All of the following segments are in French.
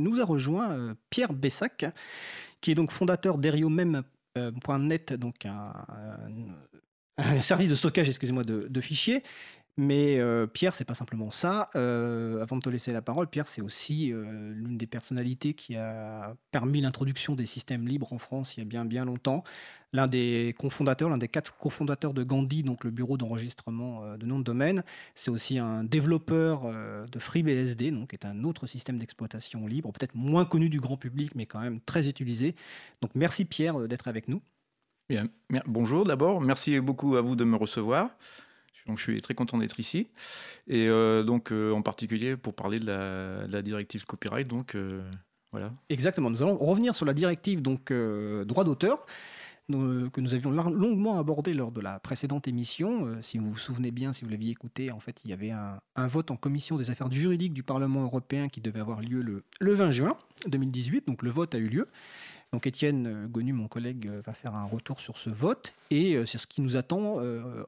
nous a rejoint Pierre Bessac, qui est donc fondateur d'Eriomem.net, donc un, service de stockage, excusez-moi, de, fichiers. Mais Pierre, c'est pas simplement ça. avant de te laisser la parole, Pierre, c'est aussi l'une des personnalités qui a permis l'introduction des systèmes libres en France il y a bien bien longtemps l'un des cofondateurs, l'un des quatre cofondateurs de Gandhi, donc le bureau d'enregistrement euh, de nom de domaine. C'est aussi un développeur euh, de FreeBSD, donc qui est un autre système d'exploitation libre, peut-être moins connu du grand public, mais quand même très utilisé. Donc merci Pierre euh, d'être avec nous. Bien, bonjour d'abord, merci beaucoup à vous de me recevoir. Donc, je suis très content d'être ici. Et donc, en particulier pour parler de la, directive copyright. Donc, voilà. Exactement. Nous allons revenir sur la directive donc droit d'auteur. Euh, que nous avions longuement abordé lors de la précédente émission. Euh, si vous vous souvenez bien, si vous l'aviez écouté, en fait, il y avait un, vote en commission des affaires juridiques du Parlement européen qui devait avoir lieu le, le 20 juin 2018. Donc le vote a eu lieu. Donc Étienne euh, Gonu, mon collègue, va faire un retour sur ce vote et c'est ce qui nous attend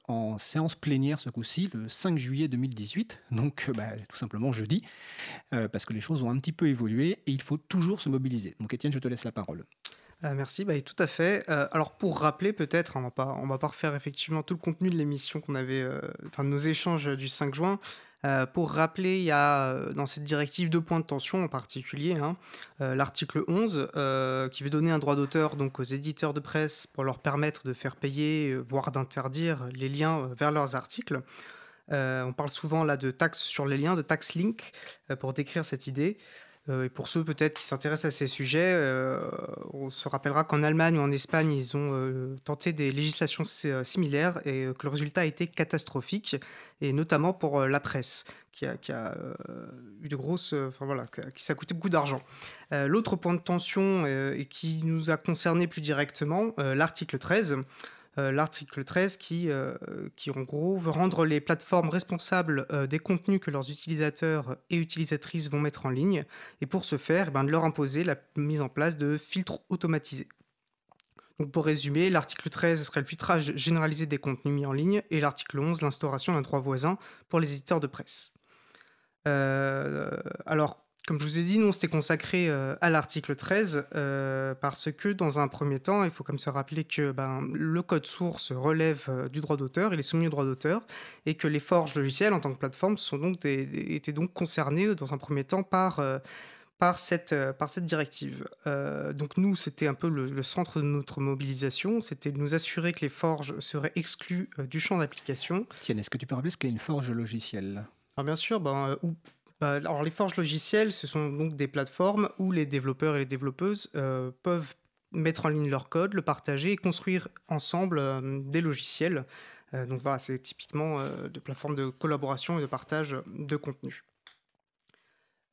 en séance plénière ce coup-ci, le 5 juillet 2018, donc bah, tout simplement jeudi, parce que les choses ont un petit peu évolué et il faut toujours se mobiliser. Donc Étienne, je te laisse la parole. Euh, merci, bah, tout à fait. Euh, alors pour rappeler peut-être, hein, on va pas, on va pas refaire effectivement tout le contenu de l'émission qu'on avait, euh, de nos échanges du 5 juin. pour rappeler, il y a dans cette directive deux points de tension en particulier. Hein. L'article 11 qui veut donner un droit d'auteur donc aux éditeurs de presse pour leur permettre de faire payer, voire d'interdire les liens vers leurs articles. on parle souvent là de taxes sur les liens, de tax link pour décrire cette idée. Euh, et pour ceux peut-être qui s'intéressent à ces sujets, euh, on se rappellera qu'en Allemagne ou en Espagne, ils ont euh, tenté des législations similaires et que le résultat a été catastrophique, et notamment pour la presse, qui a, eu de grosses, enfin voilà, qui ça a coûté beaucoup d'argent. L'autre point de tension et qui nous a concerné plus directement, l'article 13. Euh, l'article 13 qui, euh, qui, en gros, veut rendre les plateformes responsables euh, des contenus que leurs utilisateurs et utilisatrices vont mettre en ligne, et pour ce faire, eh ben, de leur imposer la mise en place de filtres automatisés. Pour résumer, l'article 13 serait le filtrage généralisé des contenus mis en ligne, et l'article 11, l'instauration d'un droit voisin pour les éditeurs de presse. alors, comme je vous ai dit, nous, on s'était consacré euh, à l'article 13 euh, parce que, dans un premier temps, il faut comme se rappeler que ben, le code source relève euh, du droit d'auteur, il est soumis au droit d'auteur, et que les forges logicielles, en tant que plateforme, sont donc étaient donc concernées, dans un premier temps, par, par, cette, par cette directive. donc nous, c'était un peu le, centre de notre mobilisation, c'était de nous assurer que les forges seraient exclues du champ d'application. Tiens, est-ce que tu peux rappeler ce qu'est une forge logicielle? Alors bien sûr, ben, bah, alors les forges logicielles, ce sont donc des plateformes où les développeurs et les développeuses euh, peuvent mettre en ligne leur code, le partager et construire ensemble euh, des logiciels. Euh, donc voilà, c'est typiquement des plateformes de collaboration et de partage de contenu.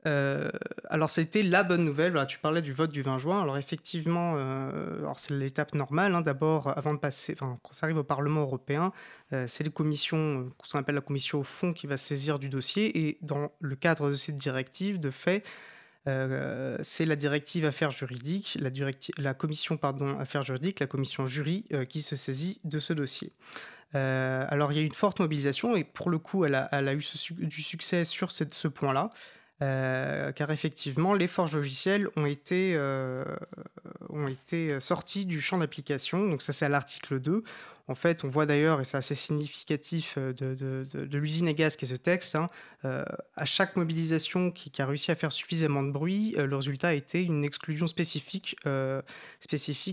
Euh, alors, c'était la bonne nouvelle. tu parlais du vote du 20 juin. Alors, effectivement, euh, c'est l'étape normale. Hein. D'abord, avant de passer, quand ça arrive au Parlement européen, euh, c'est les commissions, qu'on appelle la commission au fond, qui va saisir du dossier. Et dans le cadre de cette directive, de fait, c'est la directive affaires juridiques, la commission pardon, affaires juridiques, la commission jury qui se saisit de ce dossier. alors, il y a eu une forte mobilisation et pour le coup, elle a, eu du succès sur ce point-là. Euh, car effectivement, les forges logicielles ont été, euh, ont été sorties du champ d'application. Donc ça, c'est à l'article 2. En fait, on voit d'ailleurs, et c'est assez significatif euh, de, l'usine à gaz qui est ce texte, hein, euh, à chaque mobilisation qui, a réussi à faire suffisamment de bruit, euh, le résultat a été une exclusion spécifique,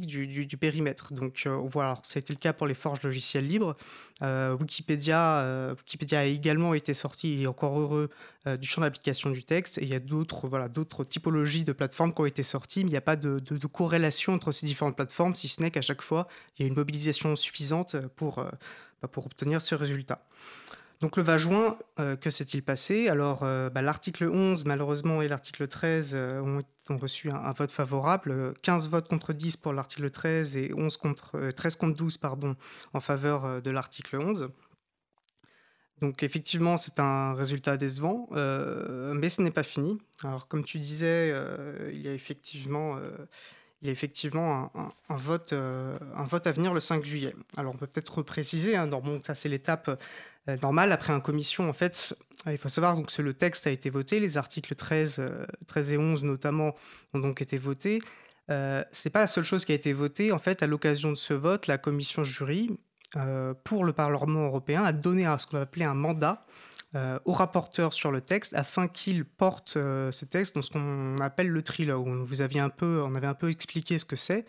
du, périmètre. Donc voilà, été le cas pour les forges logicielles libres. Wikipédia, Wikipédia a également été sorti, et encore heureux, du champ d'application du texte. Et il y a d'autres voilà, typologies de plateformes qui ont été sorties, mais il n'y a pas de corrélation entre ces différentes plateformes, si ce n'est qu'à chaque fois, il y a une mobilisation suffisante pour, euh, bah, pour obtenir ce résultat. Donc le 20 juin, euh, que s'est-il passé? Alors euh, bah, l'article 11 malheureusement et l'article 13 ont, reçu un, vote favorable, 15 votes contre 10 pour l'article 13 et 11 contre, 13 contre 12 pardon, en faveur de l'article 11. Donc effectivement c'est un résultat décevant, mais ce n'est pas fini. Alors comme tu disais, il y a effectivement il y a effectivement un, vote, euh, vote à venir le 5 juillet. Alors on peut peut-être repréciser, hein, ça c'est l'étape normal. Après un commission, en fait, il faut savoir donc, que le texte a été voté, les articles 13, 13 et 11 notamment ont donc été votés. Euh, c'est pas la seule chose qui a été votée. En fait, à l'occasion de ce vote, la commission jury pour le Parlement européen a donné ce qu'on a appelé un mandat euh, au rapporteur sur le texte afin qu'il porte euh, ce texte dans ce qu'on appelle le trilogue. On, vous aviez un peu, on avait un peu expliqué ce que c'est.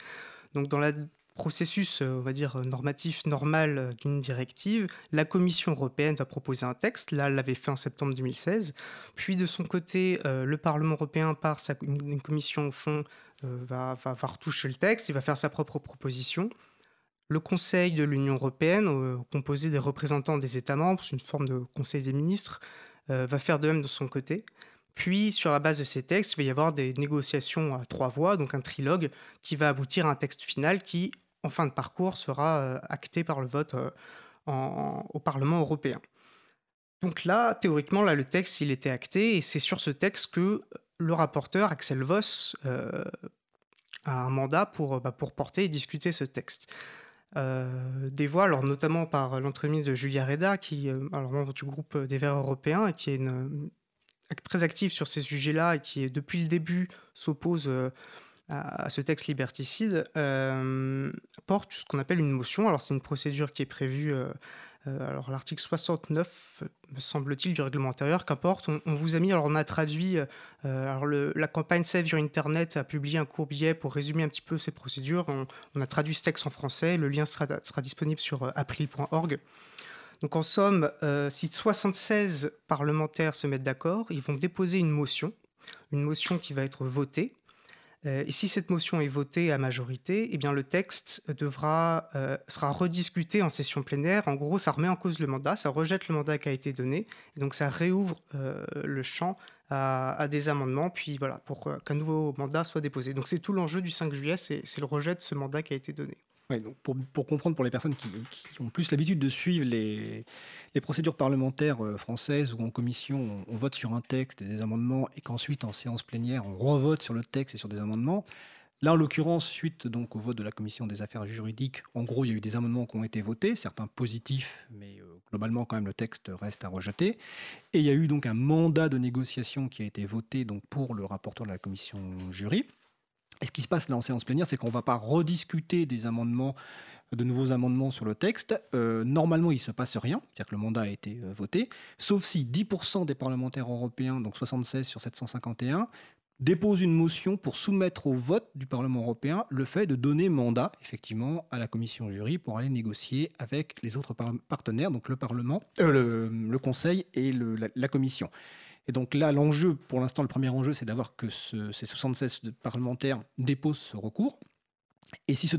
Donc dans le processus, euh, on va dire, normatif normal d'une directive, la Commission européenne va proposer un texte. Là, elle l'avait fait en septembre 2016. Puis de son côté, le Parlement européen, par sa, une, commission au fond, va, va, va retoucher le texte, il va faire sa propre proposition. Le Conseil de l'Union européenne, euh, composé des représentants des États membres, une forme de Conseil des ministres, euh, va faire de même de son côté. Puis, sur la base de ces textes, il va y avoir des négociations à trois voix, donc un trilogue, qui va aboutir à un texte final qui, en fin de parcours, sera euh, acté par le vote au Parlement européen. Donc là, théoriquement, là, le texte, il était acté, et c'est sur ce texte que le rapporteur, Axel Voss, a un mandat bah, pour porter et discuter ce texte. Euh, des voix, alors notamment par l'entremise de Julia Reda, qui, euh, alors membre du groupe des Verts européens, et qui est une, très active sur ces sujets-là et qui, depuis le début, s'oppose euh, à, ce texte liberticide, porte ce qu'on appelle une motion. Alors c'est une procédure qui est prévue euh, alors l'article 69, me semble-t-il, du règlement intérieur, qu'importe, on, vous a mis, alors on a traduit, euh, alors la campagne Save Your Internet a publié un court billet pour résumer un petit peu ces procédures, on, a traduit ce texte en français, le lien sera, disponible sur euh, april.org. Donc en somme, si 76 parlementaires se mettent d'accord, ils vont déposer une motion, une motion qui va être votée, euh, et si cette motion est votée à majorité, eh bien le texte devra, euh, sera rediscuté en session plénière. En gros, ça remet en cause le mandat, ça rejette le mandat qui a été donné, et donc ça réouvre euh, le champ à, à, des amendements, puis voilà, pour qu'un nouveau mandat soit déposé. Donc c'est tout l'enjeu du 5 juillet, c'est le rejet de ce mandat qui a été donné pour, comprendre pour les personnes qui, ont plus l'habitude de suivre les, les, procédures parlementaires euh, françaises où en commission on, vote sur un texte et des amendements et qu'ensuite en séance plénière on revote sur le texte et sur des amendements. Là, en l'occurrence, suite donc au vote de la commission des affaires juridiques, en gros, il y a eu des amendements qui ont été votés, certains positifs, mais euh, globalement, quand même, le texte reste à rejeter. Et il y a eu donc un mandat de négociation qui a été voté donc pour le rapporteur de la commission jury. Ce qui se passe là en séance plénière, c'est qu'on ne va pas rediscuter des amendements, de nouveaux amendements sur le texte. Euh, normalement, il ne se passe rien, c'est-à-dire que le mandat a été euh, voté, sauf si 10% des parlementaires européens, donc 76 sur 751, déposent une motion pour soumettre au vote du Parlement européen le fait de donner mandat, effectivement, à la commission jury pour aller négocier avec les autres partenaires, donc le Parlement, euh, le, Conseil et la commission. Et donc là, l'enjeu, pour l'instant, le premier enjeu, c'est d'avoir que ces 76 parlementaires déposent ce recours. Et si ce,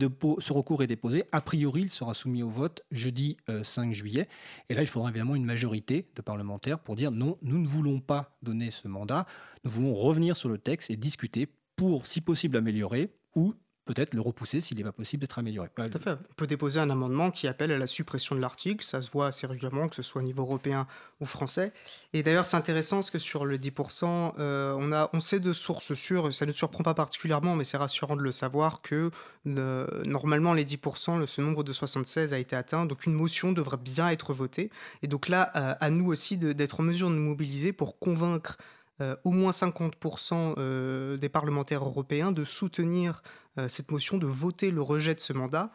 recours est déposé, a priori, il sera soumis au vote jeudi 5 euh, juillet. Et là, il faudra évidemment une majorité de parlementaires pour dire non, nous ne voulons pas donner ce mandat, nous voulons revenir sur le texte et discuter pour, si possible, améliorer ou peut-être le repousser s'il n'est pas possible d'être amélioré. Tout à fait. On peut déposer un amendement qui appelle à la suppression de l'article. Ça se voit assez régulièrement, que ce soit au niveau européen ou français. Et d'ailleurs, c'est intéressant parce que sur le 10%, euh, on, a, on sait de sources sûres, ça ne surprend pas particulièrement, mais c'est rassurant de le savoir, que normalement, les 10%, ce nombre de 76 a été atteint. Donc, une motion devrait bien être votée. Et donc là, euh, à nous aussi d'être en mesure de nous mobiliser pour convaincre euh, au moins 50% des parlementaires européens de soutenir euh, cette motion de voter le rejet de ce mandat,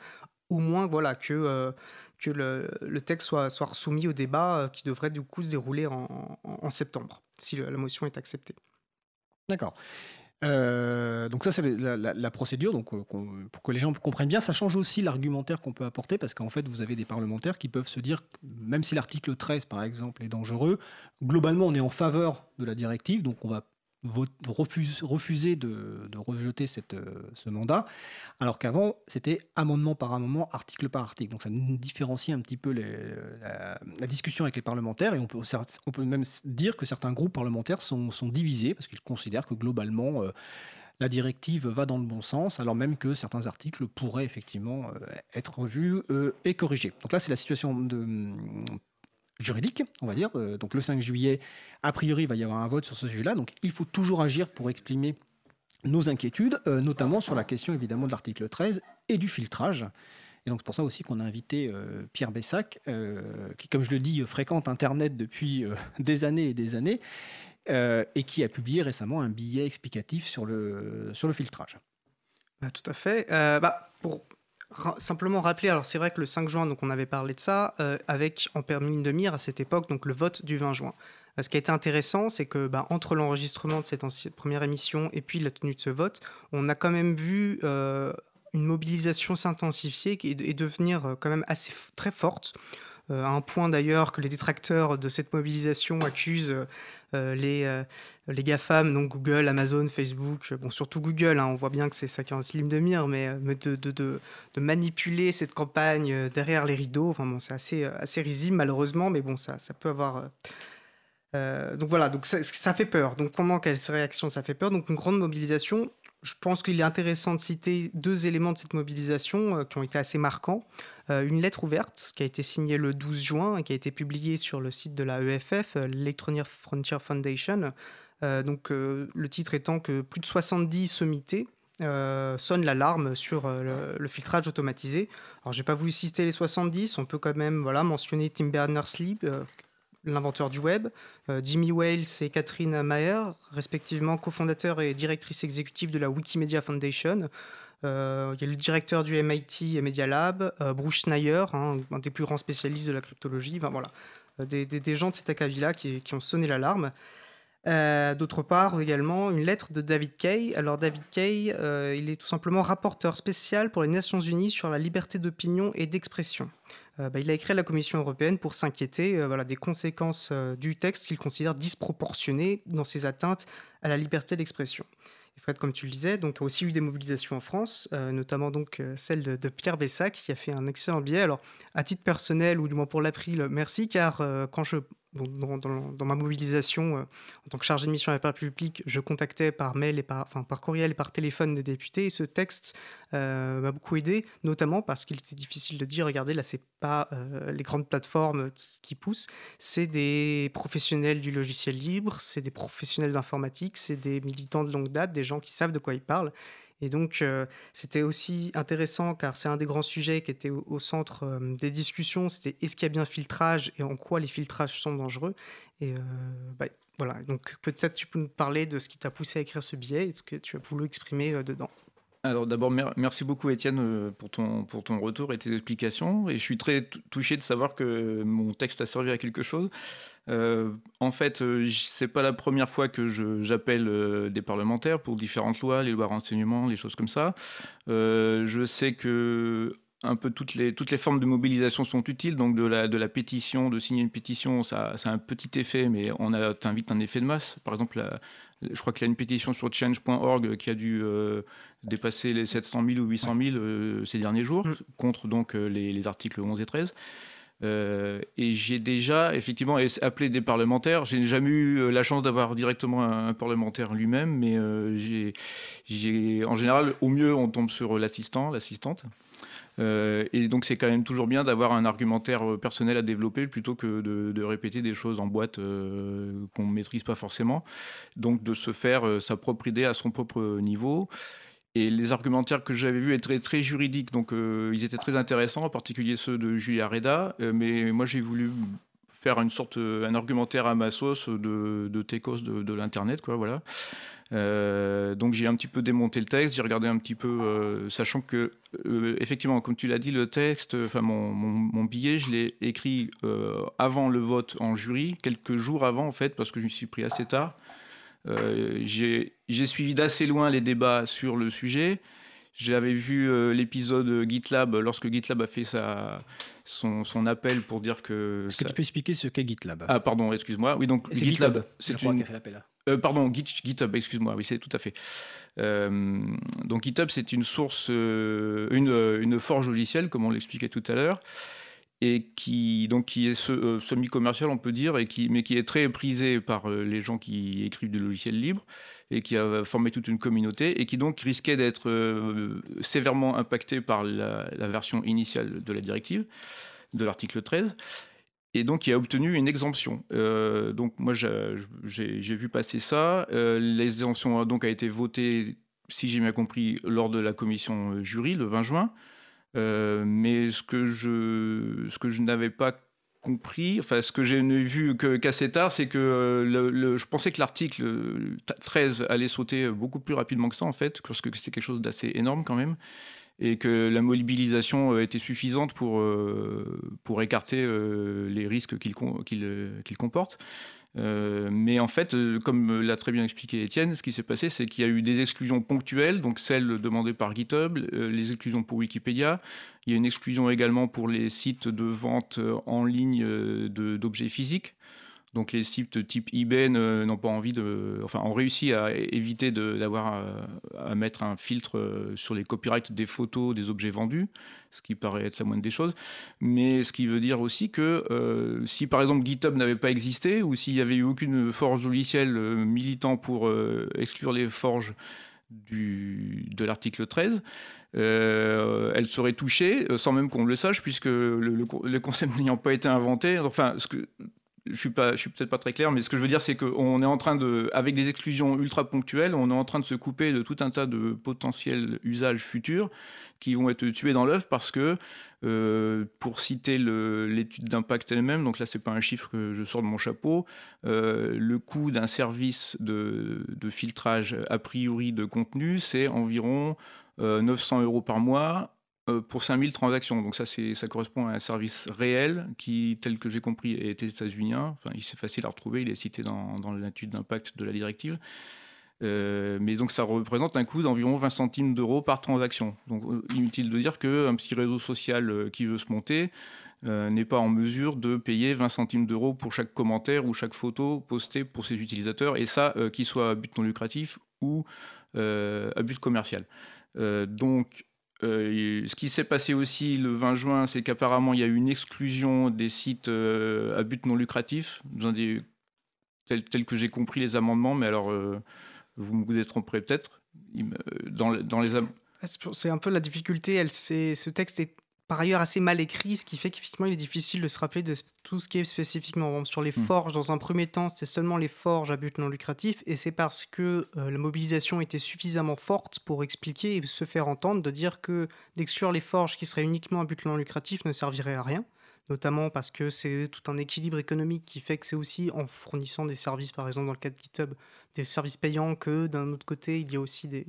au moins voilà que, euh, que le, texte soit, soit soumis au débat euh, qui devrait du coup se dérouler en, septembre, si la motion est acceptée. D'accord. donc ça c'est la, procédure, donc pour que les gens comprennent bien, ça change aussi l'argumentaire qu'on peut apporter parce qu'en fait vous avez des parlementaires qui peuvent se dire, même si l'article 13 par exemple est dangereux, globalement on est en faveur de la directive, donc on va refuser de, rejeter euh, ce mandat, alors qu'avant, c'était amendement par amendement, article par article. Donc ça différencie un petit peu la, discussion avec les parlementaires, et on peut, on peut même dire que certains groupes parlementaires sont, divisés, parce qu'ils considèrent que globalement, euh, la directive va dans le bon sens, alors même que certains articles pourraient effectivement euh, être revus et corrigés. Donc là, c'est la situation de juridique, on va dire. Euh, donc le 5 juillet, a priori, il va y avoir un vote sur ce sujet-là. Donc il faut toujours agir pour exprimer nos inquiétudes, euh, notamment sur la question évidemment de l'article 13 et du filtrage. Et donc c'est pour ça aussi qu'on a invité Pierre Bessac, qui, comme je le dis, fréquente Internet depuis des années et des années, et qui a publié récemment un billet explicatif sur le, sur le filtrage. Bah, tout à fait. bah, pour simplement rappeler, alors c'est vrai que le 5 juin, donc on avait parlé de ça, avec en permis de mire à cette époque, donc le vote du 20 juin. Euh, ce qui a été intéressant, c'est que bah, entre l'enregistrement de cette première émission et puis la tenue de ce vote, on a quand même vu euh, une mobilisation s'intensifier et, devenir euh, quand même assez très forte. un point d'ailleurs que les détracteurs de cette mobilisation accusent les, les GAFAM, donc Google, Amazon, Facebook, bon, surtout Google, hein, on voit bien que c'est ça qui est en slim de mire, mais, de, manipuler cette campagne derrière les rideaux, enfin, bon, c'est assez, assez risible malheureusement, mais bon, ça, ça peut avoir euh, donc voilà, donc ça, fait peur. Donc comment quelle réaction ça fait peur? Donc une grande mobilisation. Je pense qu'il est intéressant de citer deux éléments de cette mobilisation euh, qui ont été assez marquants. Euh, une lettre ouverte qui a été signée le 12 juin et qui a été publiée sur le site de la EFF, l'Electronic Frontier Foundation. donc le titre étant que plus de 70 sommités sonnent l'alarme sur le, filtrage automatisé. Alors, j'ai pas voulu citer les 70, on peut quand même voilà, mentionner Tim Berners-Lee, l'inventeur du web, euh, Jimmy Wales et Catherine Maher, respectivement cofondateur et directrice exécutive de la Wikimedia Foundation. Euh, il y a le directeur du MIT Media Lab, euh, Bruce Schneier, hein, un des plus grands spécialistes de la cryptologie. Voilà, des, des, gens de cet acabit-là qui, ont sonné l'alarme. D'autre part, également, une lettre de David Kay. Alors, David Kay, il est tout simplement rapporteur spécial pour les Nations Unies sur la liberté d'opinion et d'expression. Euh, bah, il a écrit à la Commission européenne pour s'inquiéter euh, des conséquences euh, du texte qu'il considère disproportionné dans ses atteintes à la liberté d'expression. Fred, comme tu le disais, donc, a aussi eu des mobilisations en France, notamment donc celle de, Pierre Bessac, qui a fait un excellent billet. Alors, à titre personnel, ou du moins pour l'April, merci, car quand je dans, ma mobilisation euh, en tant que chargé de mission à la publique, je contactais par mail et par, enfin, par courriel et par téléphone des députés. Ce texte euh, m'a beaucoup aidé, notamment parce qu'il était difficile de dire, regardez, là, c'est pas euh, les grandes plateformes qui, poussent, c'est des professionnels du logiciel libre, c'est des professionnels d'informatique, c'est des militants de longue date, des gens qui savent de quoi ils parlent. Et donc, euh, c'était aussi intéressant car c'est un des grands sujets qui était au, centre euh, des discussions. C'était est-ce qu'il y a bien filtrage et en quoi les filtrages sont dangereux? Et euh, bah, voilà, donc peut-être tu peux nous parler de ce qui t'a poussé à écrire ce billet et ce que tu as voulu exprimer dedans. Alors d'abord, merci beaucoup Étienne pour ton, pour ton retour et tes explications. Et je suis très touché de savoir que mon texte a servi à quelque chose. Euh, en fait, euh, c'est pas la première fois que j'appelle euh, des parlementaires pour différentes lois, les lois renseignement, les choses comme ça. je sais que un peu toutes les, toutes les formes de mobilisation sont utiles. Donc de la, de la pétition, de signer une pétition, ça, ça a un petit effet, mais on a vite un effet de masse. Par exemple, je crois qu'il y a une pétition sur change.org qui a dû dépasser les 700 000 ou 800 000 ces derniers jours, mm. contre donc les, les, articles 11 et 13. Euh, et j'ai déjà effectivement appelé des parlementaires. J'ai jamais eu euh, la chance d'avoir directement un, parlementaire lui-même, mais euh, j'ai, en général, au mieux, on tombe sur l'assistant, l'assistante. et donc c'est quand même toujours bien d'avoir un argumentaire personnel à développer plutôt que de, de répéter des choses en boîte qu'on ne maîtrise pas forcément. Donc de se faire sa propre idée à son propre niveau. Et les argumentaires que j'avais vus étaient très juridiques, donc euh, ils étaient très intéressants, en particulier ceux de Julia Reda. Euh, mais moi, j'ai voulu faire une sorte, euh, un argumentaire à ma sauce de, de techos de, l'internet, quoi, voilà. donc j'ai un petit peu démonté le texte, j'ai regardé un petit peu, sachant que effectivement, comme tu l'as dit, le texte, enfin mon, mon, billet, je l'ai écrit avant le vote en jury, quelques jours avant en fait, parce que je me suis pris assez tard. Euh, j'ai suivi d'assez loin les débats sur le sujet. J'avais vu euh, l'épisode GitLab lorsque GitLab a fait sa, son, son appel pour dire que. Est-ce que tu peux expliquer ce qu'est GitLab? Ah, pardon, excuse-moi. Oui, donc GitLab. C'est une. Qui fait l'appel. Euh, pardon, GitHub, excuse-moi, oui, c'est tout à fait. donc GitHub, c'est une source, une, une, forge logicielle, comme on l'expliquait tout à l'heure et qui donc qui est euh, semi-commercial on peut dire et qui mais qui est très prisé par euh, les gens qui écrivent du logiciel libre et qui a formé toute une communauté et qui donc risquait d'être euh, sévèrement impacté par la, version initiale de la directive de l'article 13 et donc qui a obtenu une exemption. donc moi j'ai vu passer ça. L'exemption donc a été votée, si j'ai bien compris, lors de la commission jury le 20 juin. mais ce que je, ce que je n'avais pas compris, enfin ce que j'ai vu qu'assez tard, c'est que le, je pensais que l'article 13 allait sauter beaucoup plus rapidement que ça en fait, parce que c'était quelque chose d'assez énorme quand même et que la mobilisation euh, était suffisante pour, euh, pour écarter euh, les risques qu'il comporte. Mais en fait, comme l'a très bien expliqué Étienne, ce qui s'est passé, c'est qu'il y a eu des exclusions ponctuelles, donc celles demandées par GitHub, les exclusions pour Wikipédia. Il y a une exclusion également pour les sites de vente en ligne d'objets physiques. Donc les sites type eBay n'ont pas envie de, enfin, ont réussi à éviter d'avoir à, à, mettre un filtre euh, sur les copyrights des photos des objets vendus, ce qui paraît être la moindre des choses. Mais ce qui veut dire aussi que euh, si par exemple GitHub n'avait pas existé ou s'il n'y avait eu aucune forge logicielle euh, militant pour exclure les forges du, de l'article 13, elle serait touchée sans même qu'on le sache, puisque le, le, le concept n'ayant pas été inventé. Enfin, ce que, je suis pas, je suis peut-être pas très clair, mais ce que je veux dire, c'est qu'on est en train de, avec des exclusions ultra ponctuelles, on est en train de se couper de tout un tas de potentiels usages futurs qui vont être tués dans l'œuf parce que, euh, pour citer l'étude d'impact elle-même, donc là c'est pas un chiffre que je sors de mon chapeau, euh, le coût d'un service de, filtrage a priori de contenu, c'est environ 900 euh, euros par mois pour 5000 transactions. Donc ça, ça correspond à un service réel qui, tel que j'ai compris, est états-unien. Enfin, c'est facile à retrouver, il est cité dans, dans l'étude d'impact de la directive. Euh, mais donc ça représente un coût d'environ 20 centimes d'euros par transaction. Donc euh, inutile de dire qu'un petit réseau social qui veut se monter n'est pas en mesure de payer 20 centimes d'euros pour chaque commentaire ou chaque photo postée pour ses utilisateurs, et ça, qu'il soit à but non lucratif ou à but commercial. donc euh, ce qui s'est passé aussi le 20 juin, c'est qu'apparemment il y a eu une exclusion des sites euh, à but non lucratif, des, tel, que j'ai compris les amendements, mais alors euh, vous me détromperez peut-être. Dans, dans les c'est un peu la difficulté. Elle, ce texte est par ailleurs assez mal écrit, ce qui fait qu'effectivement il est difficile de se rappeler de tout ce qui est spécifiquement sur les hmm. forges. Dans un premier temps, c'était seulement les forges à but non lucratif, et c'est parce que euh, la mobilisation était suffisamment forte pour expliquer et se faire entendre de dire que d'exclure les forges qui seraient uniquement à but non lucratif ne servirait à rien, notamment parce que c'est tout un équilibre économique qui fait que c'est aussi en fournissant des services, par exemple dans le cas de GitHub, des services payants que d'un autre côté il y a aussi des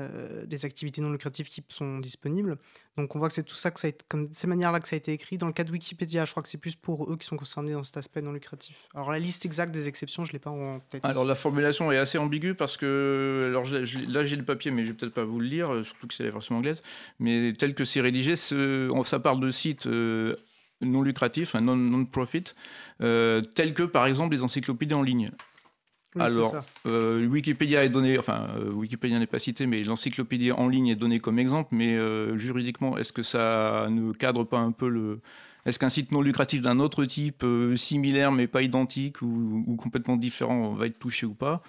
euh, des activités non lucratives qui sont disponibles. Donc on voit que c'est tout ça, que ça a ces manières-là que ça a été écrit. Dans le cas de Wikipédia, je crois que c'est plus pour eux qui sont concernés dans cet aspect non lucratif. Alors la liste exacte des exceptions, je ne l'ai pas en tête. Alors la formulation est assez ambiguë parce que, là j'ai le papier, mais je vais peut-être pas vous le lire, euh, surtout que c'est la version anglaise. Mais tel que c'est rédigé, ça parle de sites euh, non lucratifs, non-profit, tels que par exemple les encyclopédies en ligne. Alors, euh, Wikipédia est donné, enfin, euh, Wikipédia n'est pas cité, mais l'encyclopédie en ligne est donnée comme exemple. Mais euh, juridiquement, est-ce que ça ne cadre pas un peu le. Est-ce qu'un site non lucratif d'un autre type, similaire mais pas identique ou, complètement différent, va être touché ou pas?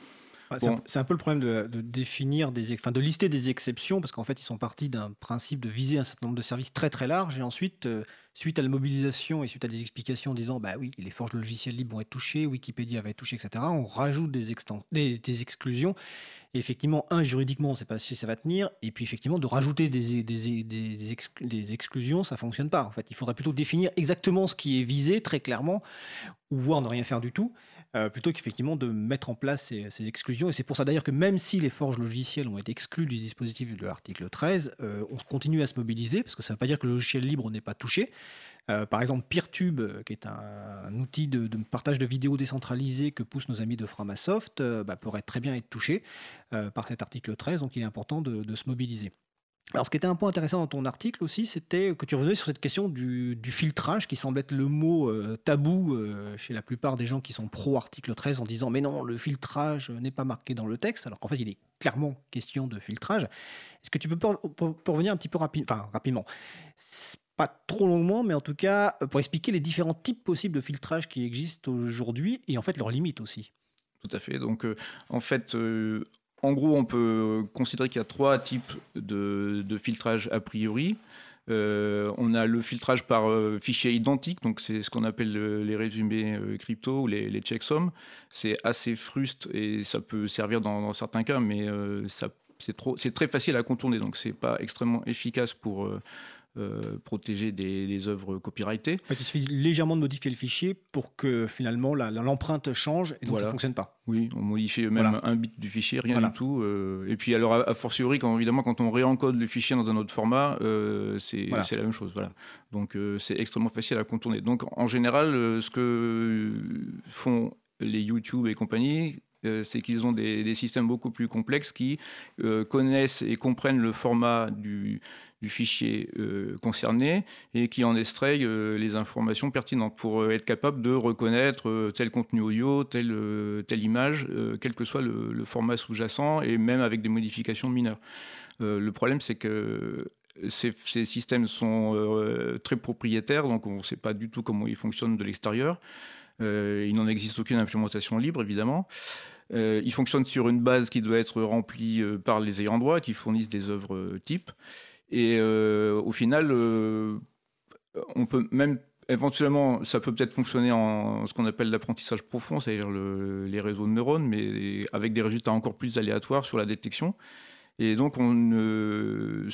C'est un, peu le problème de, définir des, enfin, de lister des exceptions parce qu'en fait ils sont partis d'un principe de viser un certain nombre de services très très large et ensuite suite à la mobilisation et suite à des explications disant bah oui, les forges logicielles libres vont être touchées, Wikipédia va être touché, etc., on rajoute des, des, exclusions. Et effectivement, un, juridiquement, on ne sait pas si ça va tenir. Et puis, effectivement, de rajouter des, des, exclusions, ça ne fonctionne pas. En fait, il faudrait plutôt définir exactement ce qui est visé très clairement, ou voire ne rien faire du tout. Euh, plutôt qu'effectivement de mettre en place ces, exclusions. Et c'est pour ça d'ailleurs que même si les forges logicielles ont été exclues du dispositif de l'article 13, euh, on continue à se mobiliser, parce que ça ne veut pas dire que le logiciel libre n'est pas touché. Euh, par exemple, PeerTube, qui est un, outil de, partage de vidéos décentralisé que poussent nos amis de Framasoft, bah, pourrait très bien être touché par cet article 13, donc il est important de se mobiliser. Alors, ce qui était un point intéressant dans ton article aussi, c'était que tu revenais sur cette question du, filtrage qui semble être le mot euh, tabou euh, chez la plupart des gens qui sont pro-article 13 en disant mais non, le filtrage n'est pas marqué dans le texte, alors qu'en fait, il est clairement question de filtrage. Est-ce que tu peux revenir un petit peu enfin, rapidement pas trop longuement, mais en tout cas pour expliquer les différents types possibles de filtrage qui existent aujourd'hui et en fait leurs limites aussi. Tout à fait. Donc, euh, en fait, en gros, on peut considérer qu'il y a trois types de, filtrage a priori. Euh, on a le filtrage par euh, fichier identique, donc c'est ce qu'on appelle les résumés euh, crypto ou les, checksums. C'est assez fruste et ça peut servir dans, certains cas, mais c'est très facile à contourner, donc c'est pas extrêmement efficace pour protéger des, œuvres copyrightées. il suffit légèrement de modifier le fichier pour que finalement l'empreinte change et donc ça ne fonctionne pas. Oui, on modifie même un bit du fichier, rien du tout. et puis alors, a, fortiori, quand, évidemment, quand on réencode le fichier dans un autre format, c'est la même chose. Voilà. Donc c'est extrêmement facile à contourner. Donc en général, ce que font les YouTube et compagnie, euh, c'est qu'ils ont des, systèmes beaucoup plus complexes qui euh, connaissent et comprennent le format du, fichier euh, concerné et qui en extraient les informations pertinentes pour être capable de reconnaître tel contenu audio, telle, telle image, quel que soit le, format sous-jacent et même avec des modifications mineures. le problème, c'est que ces, systèmes sont très propriétaires, donc on ne sait pas du tout comment ils fonctionnent de l'extérieur. il n'en existe aucune implémentation libre, évidemment. Euh, il fonctionne sur une base qui doit être remplie euh, par les ayants droit qui fournissent des œuvres euh, types. Et au final, on peut même éventuellement, ça peut peut-être fonctionner en ce qu'on appelle l'apprentissage profond, c'est-à-dire les réseaux de neurones, mais avec des résultats encore plus aléatoires sur la détection. Et donc, on ne,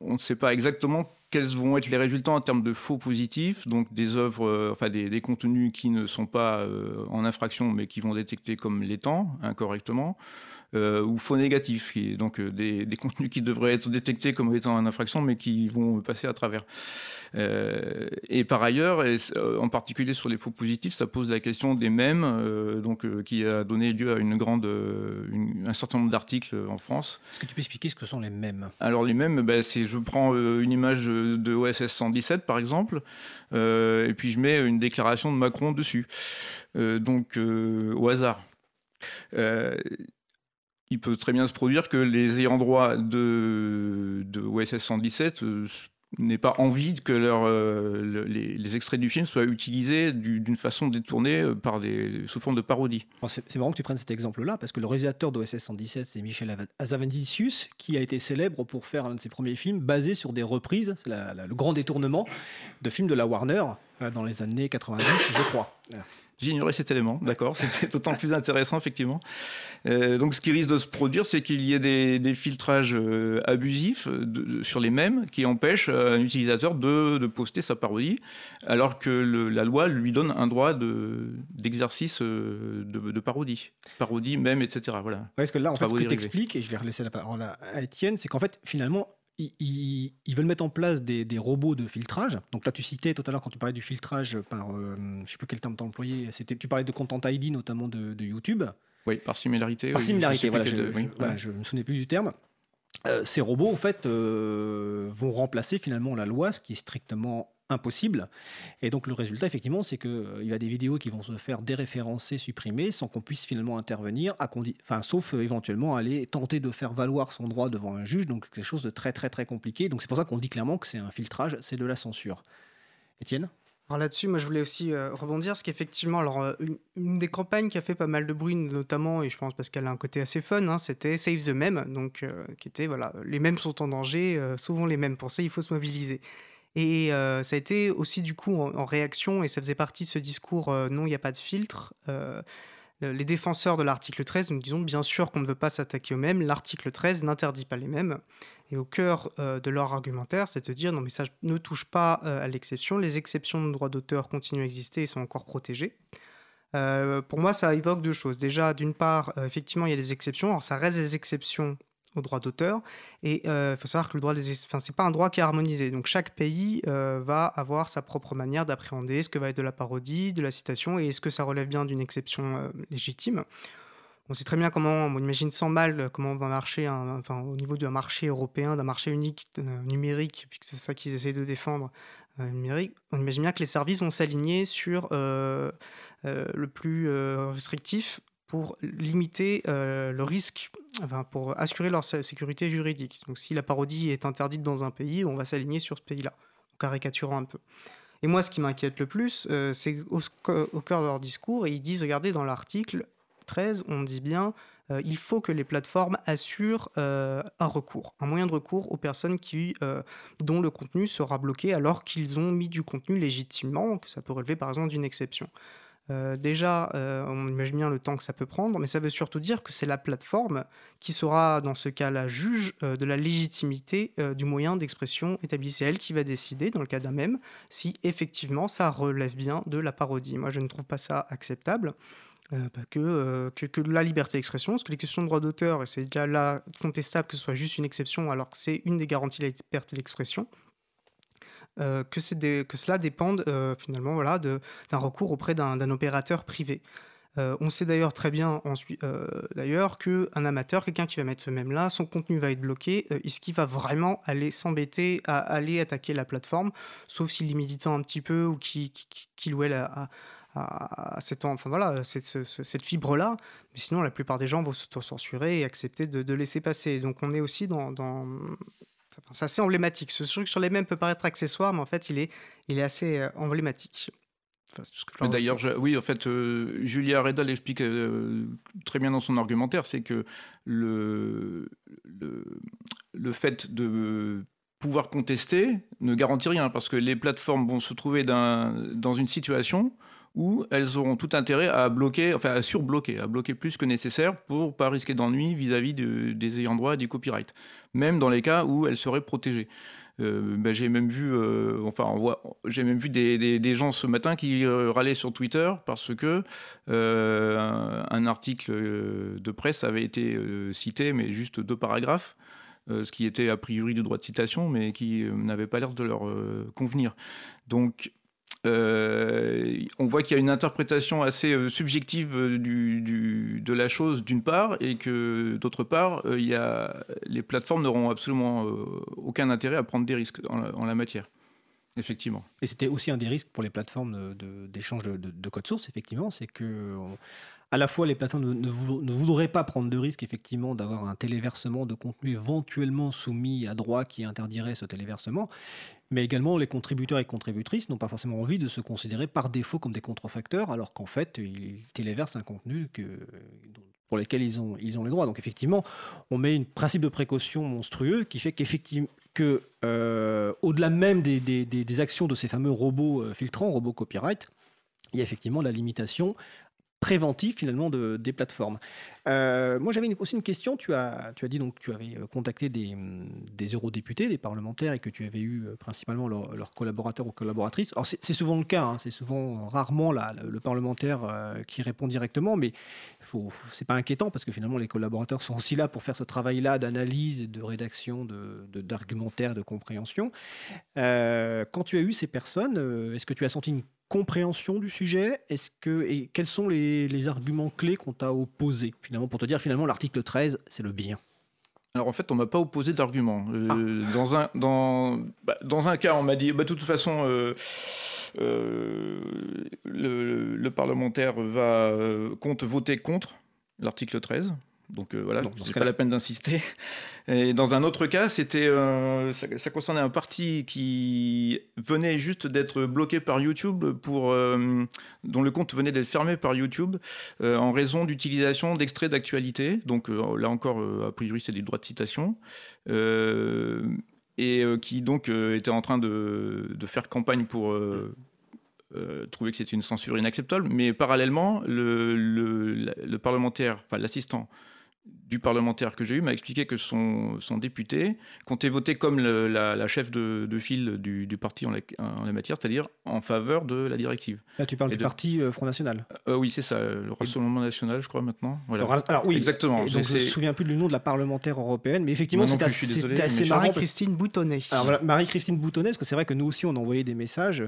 on ne sait pas exactement quels vont être les résultats en termes de faux positifs, donc des œuvres, euh, enfin des, contenus qui ne sont pas euh, en infraction, mais qui vont détecter comme l'étant incorrectement. Euh, ou faux négatifs, qui, donc euh, des, contenus qui devraient être détectés comme étant en infraction, mais qui vont passer à travers. Euh, et par ailleurs, en particulier sur les faux positifs, ça pose la question des mèmes, donc, qui a donné lieu à une grande, un certain nombre d'articles en France. Est-ce que tu peux expliquer ce que sont les mèmes? Alors les mèmes, ben, c'est je prends une image de OSS 117 par exemple, et puis je mets une déclaration de Macron dessus, donc au hasard il peut très bien se produire que les ayants droit de, OSS 117 euh, n'aient pas envie que euh, les, extraits du film soient utilisés d'une façon détournée euh, par des, sous forme de parodie. C'est marrant que tu prennes cet exemple-là, parce que le réalisateur d'OSS 117, c'est Michel Azavendicius, qui a été célèbre pour faire un de ses premiers films basés sur des reprises, c'est le grand détournement, de films de la Warner dans les années 90, je crois. J'ignorais cet élément, d'accord, c'était d'autant plus intéressant, effectivement. Euh, donc, ce qui risque de se produire, c'est qu'il y ait des, filtrages euh, abusifs euh, sur les mêmes qui empêchent un utilisateur de, poster sa parodie, alors que la loi lui donne un droit d'exercice de, parodie. Parodie, même, etc. Voilà. parce que là, en fait, ce que tu expliques, et je vais relaisser la parole à Étienne, c'est qu'en fait, finalement, ils, veulent mettre en place des, robots de filtrage. Donc là, tu citais tout à l'heure quand tu parlais du filtrage par, euh, je ne sais plus quel terme tu as employé, c'était, tu parlais de Content ID notamment de, YouTube. Oui, par similarité. Par similarité, voilà, je, ne me souvenais plus du terme. Euh, ces robots, en fait, euh, vont remplacer finalement la loi, ce qui est strictement impossible. Et donc le résultat, effectivement, c'est qu'il euh, y a des vidéos qui vont se faire déréférencer, supprimer, sans qu'on puisse finalement intervenir, enfin, sauf euh, éventuellement aller tenter de faire valoir son droit devant un juge, donc quelque chose de très très très compliqué. Donc c'est pour ça qu'on dit clairement que c'est un filtrage, c'est de la censure. Étienne? Alors là-dessus, moi je voulais aussi euh, rebondir, parce qu'effectivement, alors une, des campagnes qui a fait pas mal de bruit, notamment, et je pense parce qu'elle a un côté assez fun, hein, c'était Save the Meme, donc qui était voilà, les mêmes sont en danger, souvent les mêmes pensées, il faut se mobiliser. Et euh, ça a été aussi du coup en, réaction, et ça faisait partie de ce discours euh, non, il n'y a pas de filtre. Euh, les défenseurs de l'article 13 nous disons bien sûr qu'on ne veut pas s'attaquer aux mêmes, l'article 13 n'interdit pas les mêmes. Et au cœur de leur argumentaire, c'est de dire non mais ça ne touche pas à l'exception, les exceptions de droit d'auteur continuent à exister et sont encore protégées. pour moi, ça évoque deux choses. Déjà, d'une part, effectivement, il y a des exceptions. Alors, ça reste des exceptions au droit d'auteur. Et il euh, faut savoir que le droit des... Enfin, c'est pas un droit qui est harmonisé. Donc chaque pays euh, va avoir sa propre manière d'appréhender ce que va être de la parodie, de la citation, et est-ce que ça relève bien d'une exception euh, légitime. On sait très bien comment, on imagine sans mal comment va marcher, enfin, au niveau d'un marché européen, d'un marché unique numérique, puisque c'est ça qu'ils essayent de défendre, numérique. On imagine bien que les services vont s'aligner sur le plus restrictif pour limiter euh, le risque, enfin, pour assurer leur sécurité juridique. Donc si la parodie est interdite dans un pays, on va s'aligner sur ce pays-là, en caricaturant un peu. Et moi, ce qui m'inquiète le plus, euh, c'est au, cœur de leur discours, et ils disent, regardez, dans l'article 13, on dit bien, euh, il faut que les plateformes assurent un recours, un moyen de recours aux personnes qui, dont le contenu sera bloqué alors qu'ils ont mis du contenu légitimement, que ça peut relever par exemple d'une exception. Euh, déjà, euh, on imagine bien le temps que ça peut prendre, mais ça veut surtout dire que c'est la plateforme qui sera, dans ce cas-là, juge euh, de la légitimité du moyen d'expression établi. C'est elle qui va décider, dans le cas d'un même, si effectivement ça relève bien de la parodie. Moi, je ne trouve pas ça acceptable. Bah, que, que, la liberté d'expression, parce que l'exception de droit d'auteur, c'est déjà là contestable que ce soit juste une exception, alors que c'est une des garanties de la liberté d'expression, euh, que, cela dépende euh, finalement voilà, d'un recours auprès d'un opérateur privé. Euh, on sait d'ailleurs très bien d'ailleurs qu'un amateur, quelqu'un qui va mettre ce même là, son contenu va être bloqué. Est-ce qu'il va vraiment aller s'embêter à aller attaquer la plateforme, sauf s'il est militant un petit peu ou qu'il qui, ou elle a, cette fibre-là. Mais sinon, la plupart des gens vont s'auto-censurer et accepter de, laisser passer. Donc on est aussi dans c'est assez emblématique. Ce truc sur les mêmes peut paraître accessoire, mais en fait, il est, il est assez euh, emblématique. D'ailleurs, oui, en fait, euh, Julia Reda l'explique euh, très bien dans son argumentaire, c'est que le, le, le, fait de pouvoir contester ne garantit rien, parce que les plateformes vont se trouver dans une situation où elles auront tout intérêt à bloquer, enfin à surbloquer, à bloquer plus que nécessaire pour pas risquer d'ennui vis-à-vis des ayants droit et du copyright, même dans les cas où elles seraient protégées. Euh, ben, j'ai même vu, euh, enfin, j'ai même vu des, des, gens ce matin qui euh, râlaient sur Twitter parce que un, article de presse avait été cité, mais juste deux paragraphes, ce qui était a priori du droit de citation, mais qui n'avait pas l'air de leur convenir. Donc, euh, on voit qu'il y a une interprétation assez euh, subjective euh, de la chose d'une part, et que d'autre part, les plateformes n'auront absolument aucun intérêt à prendre des risques en la, matière. Effectivement. Et c'était aussi un des risques pour les plateformes d'échange de, de, code source, effectivement, c'est que à la fois les plateformes ne, voudraient pas prendre de risque, effectivement, d'avoir un téléversement de contenu éventuellement soumis à droit qui interdirait ce téléversement, mais également les contributeurs et contributrices n'ont pas forcément envie de se considérer par défaut comme des contrefacteurs, alors qu'en fait, ils téléversent un contenu pour lequel ils ont, ils ont les droits. Donc effectivement, on met un principe de précaution monstrueux qui fait qu'effectivement, que, euh, même des, des, actions de ces fameux robots euh, filtrants, robots copyright, il y a effectivement la limitation préventif finalement de, des plateformes. Euh, moi j'avais aussi une question, tu as, tu as dit donc que tu avais euh, contacté des, des eurodéputés, des parlementaires et que tu avais eu euh, principalement leurs collaborateurs ou collaboratrices. Alors c'est souvent le cas, hein, c'est souvent rarement là, le, parlementaire qui répond directement, mais faut, c'est pas inquiétant parce que finalement les collaborateurs sont aussi là pour faire ce travail-là d'analyse de rédaction d'argumentaire, de, de, compréhension. quand tu as eu ces personnes, est-ce que tu as senti une compréhension du sujet Est-ce que et quels sont les, arguments clés qu'on t'a opposés finalement pour te dire finalement l'article 13 c'est le bien? Alors en fait, on m'a pas opposé d'arguments. Euh, ah. Dans un dans bah, dans un cas, on m'a dit bah, de toute façon euh, euh, le, parlementaire va compte voter contre l'article 13. Donc euh, voilà, c'est pas la peine d'insister. Et dans un autre cas, c'était, euh, ça, concernait un parti qui venait juste d'être bloqué par YouTube pour, euh, dont le compte venait d'être fermé par YouTube en raison d'utilisation d'extraits d'actualité. Donc là encore, a priori, c'est des droits de citation. et qui donc était en train de, de faire campagne pour trouver que c'était une censure inacceptable, mais parallèlement, le, le, le parlementaire, enfin l'assistant du parlementaire que j'ai eu m'a expliqué que son, son, député comptait voter comme la, chef de, file du, parti en la, matière, c'est-à-dire en faveur de la directive. Là, tu parles du parti euh, Front National euh, Oui, c'est ça, le Rassemblement National, je crois, maintenant. Alors, oui, exactement. donc, je ne me souviens plus du nom de la parlementaire européenne, mais effectivement, c'était assez, marrant. Marie-Christine Boutonnet. Marie-Christine Boutonnet, parce que c'est vrai que nous aussi, on envoyait des messages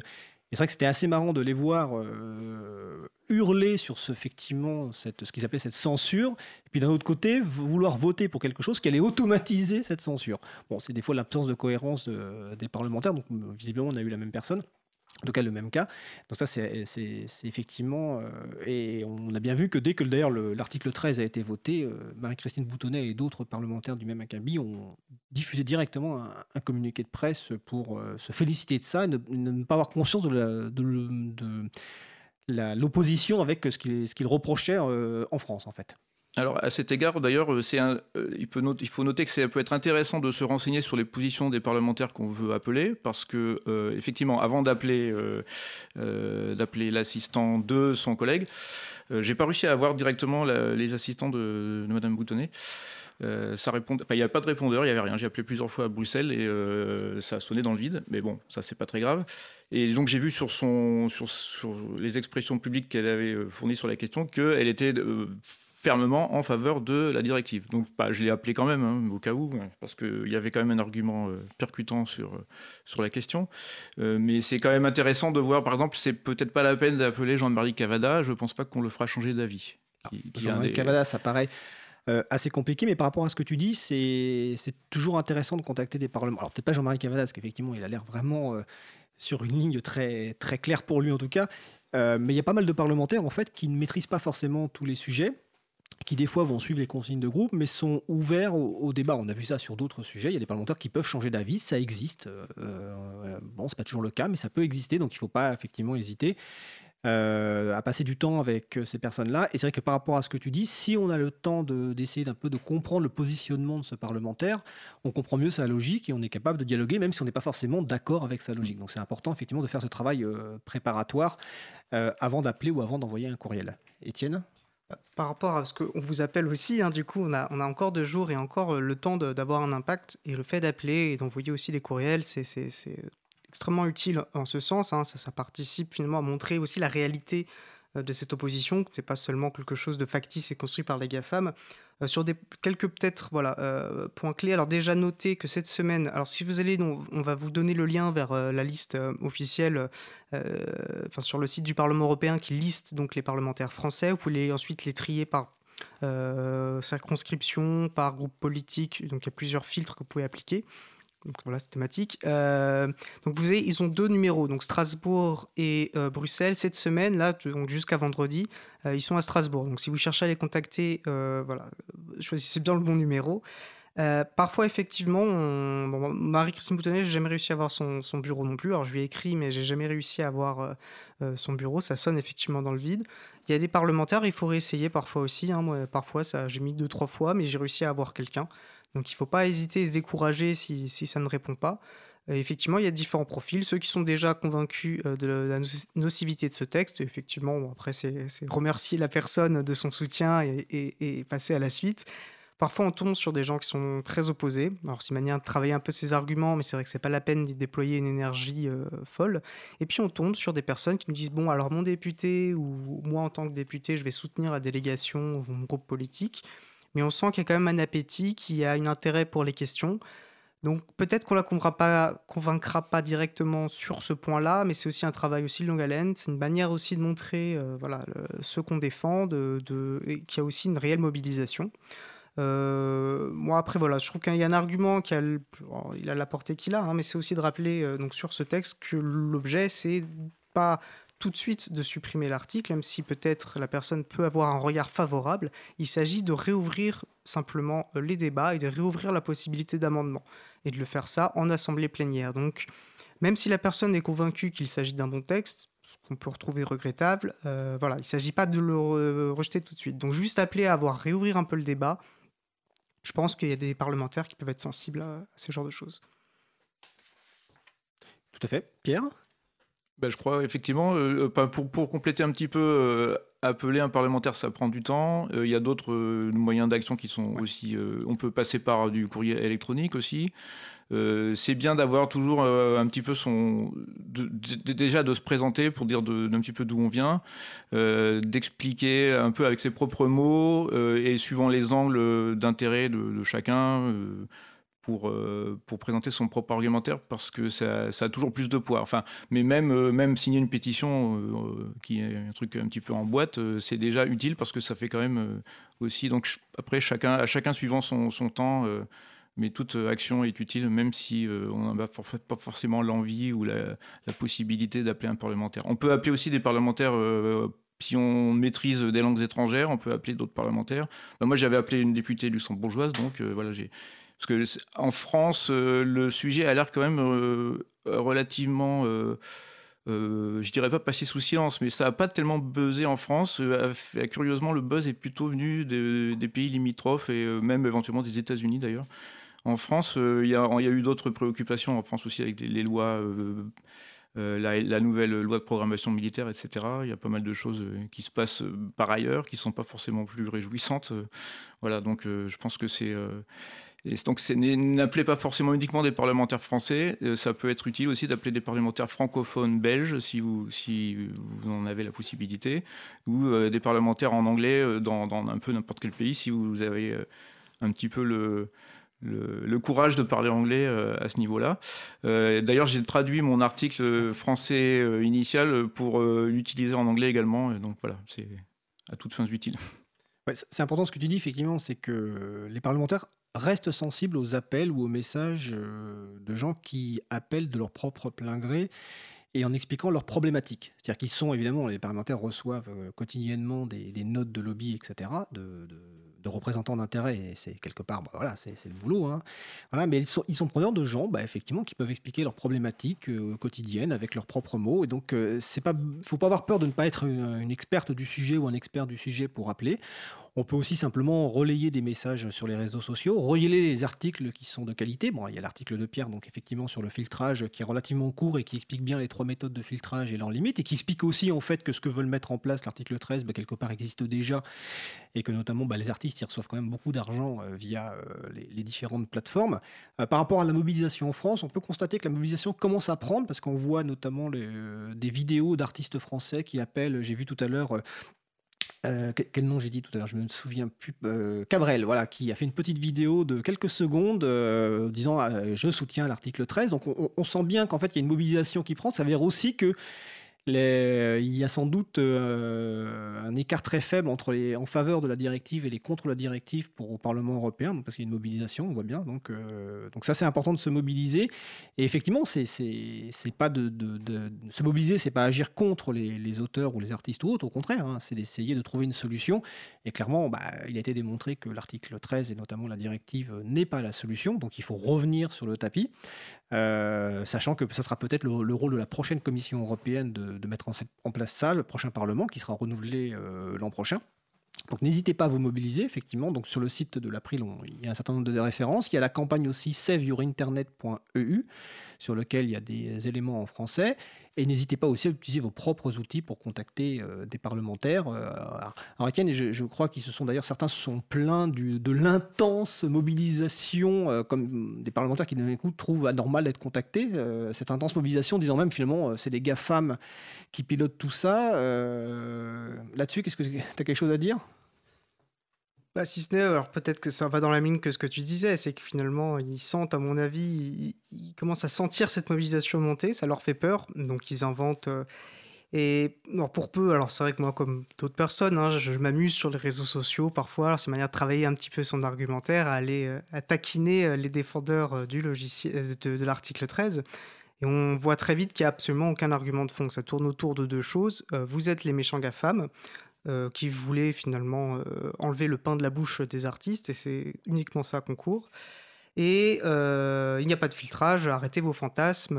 c'est vrai que c'était assez marrant de les voir euh, hurler sur ce, effectivement, cette, ce qu'ils appelaient cette censure, et puis d'un autre côté, vouloir voter pour quelque chose qui allait automatiser cette censure. Bon, c'est des fois l'absence de cohérence des parlementaires, donc visiblement on a eu la même personne. En tout cas, le même cas. Donc ça, c'est effectivement... Euh, et on a bien vu que dès que d'ailleurs l'article 13 a été voté, euh, Marie-Christine Boutonnet et d'autres parlementaires du même acabit ont diffusé directement un, communiqué de presse pour euh, se féliciter de ça et ne, pas avoir conscience de l'opposition avec ce qu'ils reprochaient en France, en fait. alors à cet égard, d'ailleurs, euh, euh, il, il faut noter que ça peut être intéressant de se renseigner sur les positions des parlementaires qu'on veut appeler, parce que euh, effectivement, avant d'appeler d'appeler l'assistant de son collègue, j'ai pas réussi à avoir directement les assistants de, de Madame Boutonnet. Ça répond, il n'y a pas de répondeur, il n'y avait rien. J'ai appelé plusieurs fois à Bruxelles et ça a sonné dans le vide, mais bon, ça c'est pas très grave. Et donc j'ai vu sur, son, sur, sur, les expressions publiques qu'elle avait fournies sur la question qu'elle était fermement en faveur de la directive. Donc bah, je l'ai appelé quand même, hein, au cas où, parce qu'il y avait quand même un argument euh, percutant sur, euh, sur la question. Euh, mais c'est quand même intéressant de voir, par exemple, c'est peut-être pas la peine d'appeler Jean-Marie Cavada, je pense pas qu'on le fera changer d'avis. Ah, Jean-Marie Cavada, ça paraît assez compliqué, mais par rapport à ce que tu dis, c'est toujours intéressant de contacter des parlements. Alors peut-être pas Jean-Marie Cavada, parce qu'effectivement, il a l'air vraiment sur une ligne très, très claire pour lui en tout cas. mais il y a pas mal de parlementaires en fait qui ne maîtrisent pas forcément tous les sujets qui des fois vont suivre les consignes de groupe, mais sont ouverts au, débat. On a vu ça sur d'autres sujets. Il y a des parlementaires qui peuvent changer d'avis, ça existe. Euh, euh, bon, c'est pas toujours le cas, mais ça peut exister, donc il ne faut pas effectivement hésiter. Euh, à passer du temps avec ces personnes-là. Et c'est vrai que par rapport à ce que tu dis, si on a le temps d'essayer d'un peu de comprendre le positionnement de ce parlementaire, on comprend mieux sa logique et on est capable de dialoguer, même si on n'est pas forcément d'accord avec sa logique. Donc c'est important effectivement de faire ce travail préparatoire avant d'appeler ou avant d'envoyer un courriel. Étienne? Par rapport à ce qu'on vous appelle aussi, hein, du coup, on a, on a encore deux jours et encore euh, le temps d'avoir un impact. Et le fait d'appeler et d'envoyer aussi des courriels, c'est extrêmement utile en ce sens. Hein. ça, participe finalement à montrer aussi la réalité euh, de cette opposition, que ce n'est pas seulement quelque chose de factice et construit par les GAFAM. Euh, sur quelques peut-être euh, points clés, alors déjà notez que cette semaine, alors si vous allez, on, on va vous donner le lien vers la liste officielle enfin, sur le site du Parlement européen qui liste donc les parlementaires français. Vous pouvez ensuite les trier par circonscription, par groupe politique. Donc il y a plusieurs filtres que vous pouvez appliquer. Donc voilà, c'est thématique. Euh, donc vous avez, ils ont deux numéros, donc Strasbourg et euh, Bruxelles cette semaine, là, jusqu'à vendredi, euh, ils sont à Strasbourg. Donc si vous cherchez à les contacter, voilà, choisissez bien le bon numéro. parfois, effectivement, Marie-Christine Boutonnet, j'ai jamais réussi à avoir son, bureau non plus. Alors, je lui ai écrit, mais j'ai jamais réussi à avoir son bureau. Ça sonne effectivement dans le vide. Il y a des parlementaires, il faut réessayer parfois aussi. Hein. Moi, parfois, j'ai mis deux, trois fois, mais j'ai réussi à avoir quelqu'un. Donc il ne faut pas hésiter et se décourager si, ça ne répond pas. effectivement, il y a différents profils. Ceux qui sont déjà convaincus euh, de la nocivité de ce texte, effectivement, après, c'est remercier la personne de son soutien et, passer à la suite. Parfois, on tombe sur des gens qui sont très opposés. Alors, c'est une manière de travailler un peu ces arguments, mais c'est vrai que c'est pas la peine d'y déployer une énergie euh, folle. Et puis, on tombe sur des personnes qui nous disent Bon, alors, mon député ou moi, en tant que député, je vais soutenir la délégation ou mon groupe politique mais on sent qu'il y a quand même un appétit, qu'il y a un intérêt pour les questions. Donc peut-être qu'on la convaincra pas, directement sur ce point-là, mais c'est aussi un travail aussi de longue haleine. C'est une manière aussi de montrer euh, voilà, ce qu'on défend, de, qu'il y a aussi une réelle mobilisation. Euh, moi après voilà, je trouve qu'il y a un argument qui a, a la portée qu'il a, hein, mais c'est aussi de rappeler euh, donc sur ce texte que l'objet c'est pas tout de suite de supprimer l'article, même si peut-être la personne peut avoir un regard favorable. Il s'agit de réouvrir simplement euh, les débats et de réouvrir la possibilité d'amendement. Et de le faire ça en assemblée plénière. Donc, même si la personne est convaincue qu'il s'agit d'un bon texte, ce qu'on peut retrouver regrettable, euh, voilà, il ne s'agit pas de le rejeter tout de suite. Donc, juste appeler à avoir réouvrir un peu le débat. Je pense qu'il y a des parlementaires qui peuvent être sensibles à, à ce genre de choses. Tout à fait. Pierre? Ben, je crois effectivement, euh, euh, pour, pour, compléter un petit peu, euh, appeler un parlementaire, ça prend du temps. Il y a d'autres moyens d'action qui sont aussi. on peut passer par du courrier électronique aussi. c'est bien d'avoir toujours un petit peu son. déjà de se présenter pour dire d'un petit peu d'où on vient, d'expliquer un peu avec ses propres mots et suivant les angles d'intérêt de, de, chacun pour, euh, pour présenter son propre argumentaire parce que ça, a toujours plus de poids. Enfin, mais même, euh, signer une pétition euh, qui est un truc un petit peu en boîte, c'est déjà utile parce que ça fait quand même aussi. Donc après, chacun, à chacun suivant son, temps, mais toute action est utile, même si on n'a pas forcément l'envie ou la, possibilité d'appeler un parlementaire. On peut appeler aussi des parlementaires si on maîtrise des langues étrangères, on peut appeler d'autres parlementaires. Ben, moi, j'avais appelé une députée luxembourgeoise, donc voilà, j'ai parce que France, euh, le sujet a l'air quand même euh, relativement euh, je dirais pas passer sous silence, mais ça n'a pas tellement buzzé en France. curieusement, le buzz est plutôt venu des pays limitrophes et même éventuellement des États-Unis d'ailleurs. En France, il y, a eu d'autres préoccupations en France aussi avec les, lois euh, la, nouvelle loi de programmation militaire, etc. Il y a pas mal de choses euh, qui se passent euh, par ailleurs, qui ne sont pas forcément plus réjouissantes. Voilà, donc je pense que c'est... Donc, n'appelez pas forcément uniquement des parlementaires français. ça peut être utile aussi d'appeler des parlementaires francophones belges, si vous, en avez la possibilité, ou des parlementaires en anglais dans, dans un peu n'importe quel pays, si vous avez un petit peu le, courage de parler anglais euh, à ce niveau-là. Euh, d'ailleurs, j'ai traduit mon article français euh, initial pour l'utiliser en anglais également. donc voilà, c'est à toutes fins utiles. c'est important ce que tu dis, effectivement, c'est que les parlementaires restent sensibles aux appels ou aux messages de gens qui appellent de leur propre plein gré et en expliquant leurs problématiques. C'est-à-dire qu'ils sont, évidemment, les parlementaires reçoivent quotidiennement des, notes de lobby, etc., de représentants d'intérêt, et c'est quelque part, bah, voilà, c'est le boulot. Hein. Voilà, mais ils sont, ils preneurs de gens, bah, effectivement, qui peuvent expliquer leurs problématiques euh, quotidiennes avec leurs propres mots. Et donc, euh, c'est pas, faut pas avoir peur de ne pas être une, experte du sujet ou un expert du sujet pour appeler. On peut aussi simplement relayer des messages sur les réseaux sociaux, relayer les articles qui sont de qualité. Bon, il y a l'article de Pierre, donc effectivement sur le filtrage, qui est relativement court et qui explique bien les trois méthodes de filtrage et leurs limites, et qui explique aussi en fait que ce que veulent mettre en place l'article 13, bah, quelque part existe déjà, et que notamment bah, les artistes ils reçoivent quand même beaucoup d'argent euh, via euh, les, différentes plateformes. Euh, par rapport à la mobilisation en France, on peut constater que la mobilisation commence à prendre, parce qu'on voit notamment des vidéos d'artistes français qui appellent, j'ai vu tout à l'heure, euh, quel nom j'ai dit tout à l'heure, je me souviens plus. Euh, Cabrel, voilà, qui a fait une petite vidéo de quelques secondes euh, disant je soutiens l'article 13. Donc on, on sent bien qu'en fait il y a une mobilisation qui prend. Ça veut dire aussi que il y a sans doute euh, un écart très faible entre les en faveur de la directive et les contre la directive pour au Parlement européen, parce qu'il y a une mobilisation, on voit bien. Donc, euh, ça c'est important de se mobiliser. Et effectivement, c'est pas de, se mobiliser, c'est pas agir contre les, auteurs ou les artistes ou autres. Au contraire, hein, c'est d'essayer de trouver une solution. Et clairement, bah, il a été démontré que l'article 13 et notamment la directive n'est pas la solution. Donc il faut revenir sur le tapis. Euh, sachant que ça sera peut-être le, rôle de la prochaine Commission européenne de, mettre en, place ça, le prochain Parlement qui sera renouvelé euh, l'an prochain. Donc n'hésitez pas à vous mobiliser, effectivement. Donc sur le site de l'April, il y a un certain nombre de références. Il y a la campagne aussi saveyourinternet.eu sur lequel il y a des éléments en français. Et n'hésitez pas aussi à utiliser vos propres outils pour contacter euh, des parlementaires. Euh, alors, je, crois qu'ils se sont d'ailleurs, certains se sont plaints de l'intense mobilisation, euh, comme des parlementaires qui d'un coup trouvent anormal d'être contactés. cette intense mobilisation, disant même finalement, c'est les GAFAM qui pilotent tout ça. Là-dessus, qu'est-ce que tu as quelque chose à dire? Bah, si ce n'est, alors peut-être que ça va dans la mine que ce que tu disais, c'est que finalement, ils sentent, à mon avis, ils, commencent à sentir cette mobilisation monter, ça leur fait peur, donc ils inventent. Euh, et alors pour peu, alors c'est vrai que moi, comme d'autres personnes, hein, je, m'amuse sur les réseaux sociaux parfois, c'est manière de travailler un petit peu son argumentaire, à aller euh, taquiner euh, les défendeurs du logiciel, de, de l'article 13. Et on voit très vite qu'il n'y a absolument aucun argument de fond. Ça tourne autour de deux choses. vous êtes les méchants GAFAM. Euh, qui voulait finalement euh, enlever le pain de la bouche des artistes, et c'est uniquement ça qu'on court. Et euh, il n'y a pas de filtrage, arrêtez vos fantasmes.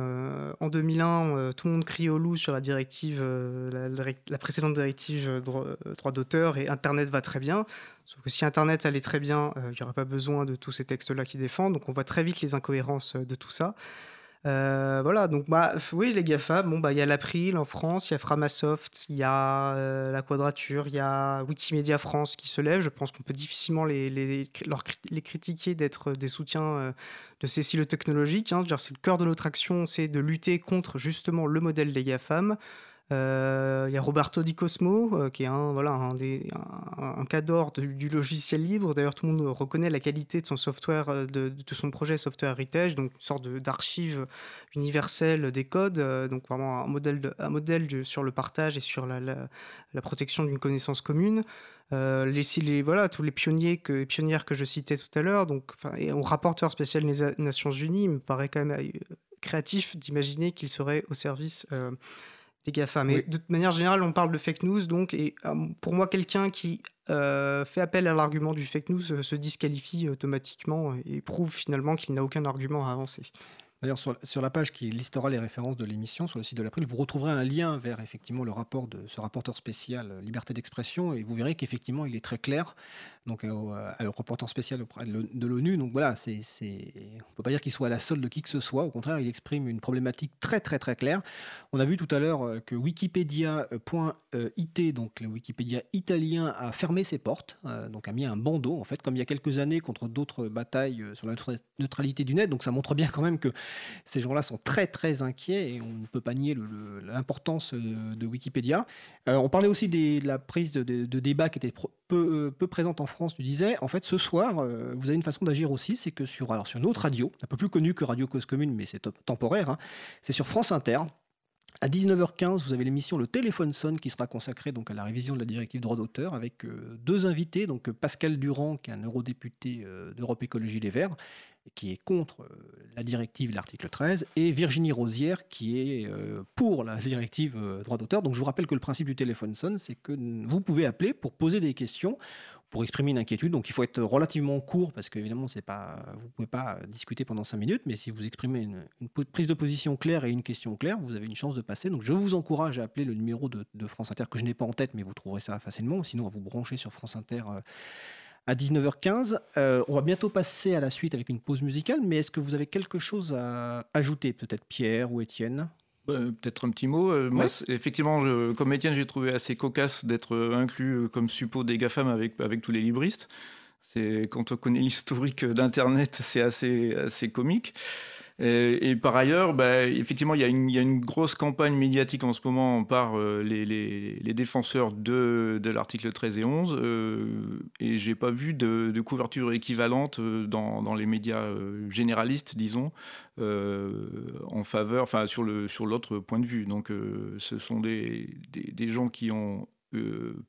en 2001, tout le monde crie au loup sur la directive, la, précédente directive droit, d'auteur, et Internet va très bien. Sauf que si Internet allait très bien, il n'y aurait pas besoin de tous ces textes-là qui défendent. Donc on voit très vite les incohérences de tout ça. Euh, voilà, donc bah, oui, les GAFA, bon, bah, il y a l'April en France, il y a Framasoft, il y a euh, la Quadrature, il y a Wikimedia France qui se lève. Je pense qu'on peut difficilement les, les, critiquer d'être des soutiens euh, de ces silos technologiques. Hein. C'est le cœur de notre action, c'est de lutter contre justement le modèle des GAFAM. Euh, il y a Roberto Di Cosmo, euh, qui est un, voilà, un, des, un, cadre du logiciel libre. D'ailleurs, tout le monde reconnaît la qualité de son software, euh, de, son projet Software Heritage, donc une sorte d'archive universelle des codes, donc vraiment un modèle, un modèle sur le partage et sur la, la, protection d'une connaissance commune. les, voilà, tous les pionniers que, pionnières que je citais tout à l'heure, donc, et au rapporteur spécial des Nations Unies, il me paraît quand même créatif d'imaginer qu'il serait au service des GAFA. Mais de manière générale, on parle de fake news, donc, et euh, pour moi, quelqu'un qui euh, fait appel à l'argument du fake news euh, se disqualifie automatiquement et prouve finalement qu'il n'a aucun argument à avancer. D'ailleurs, sur, sur, la page qui listera les références de l'émission sur le site de l'April, vous retrouverez un lien vers effectivement le rapport de ce rapporteur spécial liberté d'expression et vous verrez qu'effectivement il est très clair. Donc, euh, le rapporteur spécial auprès de l'ONU. Donc voilà, c'est, on peut pas dire qu'il soit à la solde de qui que ce soit. Au contraire, il exprime une problématique très très très claire. On a vu tout à l'heure euh, que Wikipedia.it, donc le Wikipédia italien, a fermé ses portes, donc a mis un bandeau en fait, comme il y a quelques années contre d'autres batailles sur la neutralité du net. Donc ça montre bien quand même que ces gens-là sont très très inquiets et on ne peut pas nier l'importance de, Wikipédia. Euh, on parlait aussi de la prise de, débat qui était peu, présente en France, tu disais. En fait, ce soir, euh, vous avez une façon d'agir aussi, c'est que sur, alors, sur une autre radio, un peu plus connue que Radio Cause Commune, mais c'est temporaire, hein, c'est sur France Inter. À 19h15, vous avez l'émission Le Téléphone sonne qui sera consacrée donc à la révision de la directive droit d'auteur avec euh, deux invités, donc Pascal Durand qui est un eurodéputé d'Europe Écologie Les Verts qui est contre euh, la directive, l'article 13, et Virginie Rosière, qui est euh, pour la directive euh, droit d'auteur. Donc je vous rappelle que le principe du téléphone sonne, c'est que vous pouvez appeler pour poser des questions, pour exprimer une inquiétude. Donc il faut être relativement court, parce qu'évidemment, pas, vous ne pouvez pas discuter pendant 5 minutes, mais si vous exprimez une, prise de position claire et une question claire, vous avez une chance de passer. Donc je vous encourage à appeler le numéro de, France Inter, que je n'ai pas en tête, mais vous trouverez ça facilement, sinon à vous brancher sur France Inter à 19h15. Euh, on va bientôt passer à la suite avec une pause musicale, mais est-ce que vous avez quelque chose à ajouter, peut-être Pierre ou Étienne? Peut-être un petit mot. Euh, moi, effectivement, comme Étienne, j'ai trouvé assez cocasse d'être inclus euh, comme suppôt des GAFAM avec, avec tous les libristes. C'est quand on connaît l'historique d'Internet, c'est assez, assez comique. Et, par ailleurs, bah, effectivement, il y, a une, grosse campagne médiatique en ce moment par euh, les, défenseurs de, l'article 13 et 11, euh, et j'ai pas vu de, couverture équivalente euh, dans, les médias euh, généralistes, disons, en faveur, enfin sur le sur l'autre point de vue. Donc, ce sont des, gens qui ont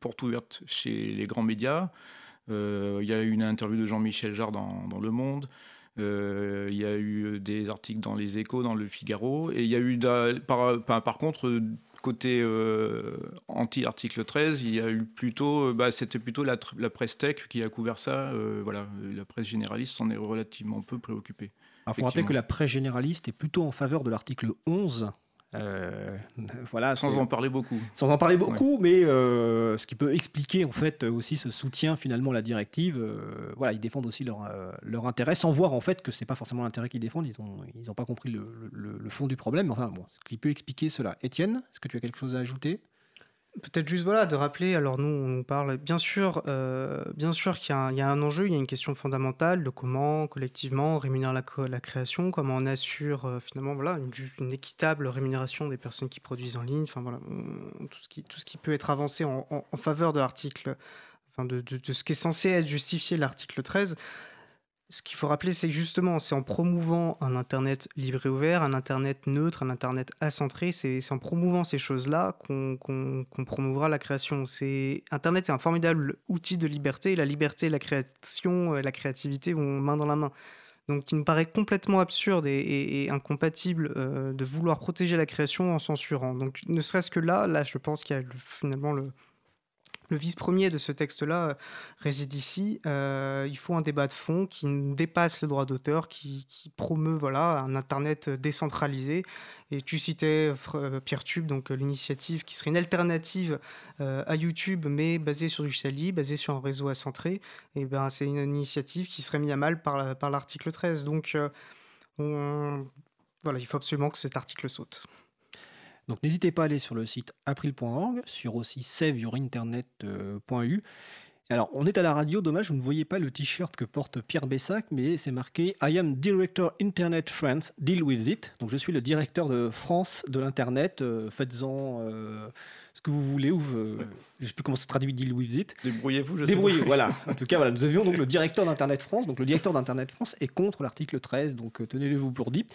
porte ouverte chez les grands médias. Il y a eu une interview de Jean-Michel Jarre dans Le Monde. Euh, il y a eu des articles dans les Échos, dans le Figaro, et il y a eu par, par, contre côté euh, anti-article 13, il y a eu plutôt, euh, bah, c'était plutôt la, la, presse tech qui a couvert ça. voilà, la presse généraliste s'en est relativement peu préoccupée. Il faut rappeler que la presse généraliste est plutôt en faveur de l'article 11 euh, voilà, sans en parler beaucoup. Sans en parler beaucoup, mais euh, ce qui peut expliquer en fait aussi ce soutien finalement à la directive. Euh, voilà, ils défendent aussi leur, leur intérêt, sans voir en fait que c'est pas forcément l'intérêt qu'ils défendent. Ils ont ils ont pas compris le, le, le, fond du problème. Enfin bon, ce qui peut expliquer cela. Étienne, est-ce que tu as quelque chose à ajouter? Peut-être juste voilà de rappeler. Alors nous, on parle bien sûr, euh, sûr qu'il y, a un enjeu, il y a une question fondamentale de comment collectivement rémunérer la, la création, comment on assure euh, finalement voilà une, équitable rémunération des personnes qui produisent en ligne. Enfin voilà tout ce qui tout ce qui peut être avancé en, faveur de l'article, enfin de, de, de, ce qui est censé être justifié l'article 13 ce qu'il faut rappeler, c'est justement, c'est en promouvant un Internet libre et ouvert, un Internet neutre, un Internet acentré, c'est en promouvant ces choses-là qu'on qu promouvra la création. Internet est un formidable outil de liberté, et la liberté la création, la créativité vont main dans la main. Donc il me paraît complètement absurde et, incompatible euh, de vouloir protéger la création en censurant. Donc ne serait-ce que là, là je pense qu'il y a le, finalement le, le vice premier de ce texte-là euh, réside ici. Euh, il faut un débat de fond qui dépasse le droit d'auteur, qui, promeut voilà, un Internet décentralisé. Et tu citais euh, PierreTube, donc l'initiative qui serait une alternative à YouTube, mais basée sur du Sali, basée sur un réseau accentré. Et ben, c'est une initiative qui serait mise à mal par, l'article 13. Donc, on, voilà, il faut absolument que cet article saute. Donc n'hésitez pas à aller sur le site april.org, sur aussi saveyourinternet.eu. Alors, on est à la radio, dommage, vous ne voyez pas le t-shirt que porte Pierre Bessac, mais c'est marqué I am Director Internet France, deal with it. Donc, je suis le directeur de France de l'Internet, euh, faites-en euh, ce que vous voulez, ou euh, je ne sais plus comment se traduit deal with it. Débrouillez-vous, je Débrouillez, voilà. En tout cas, voilà, nous avions donc le directeur d'Internet France. Donc, le directeur d'Internet France est contre l'article 13, donc tenez-le vous pour dit.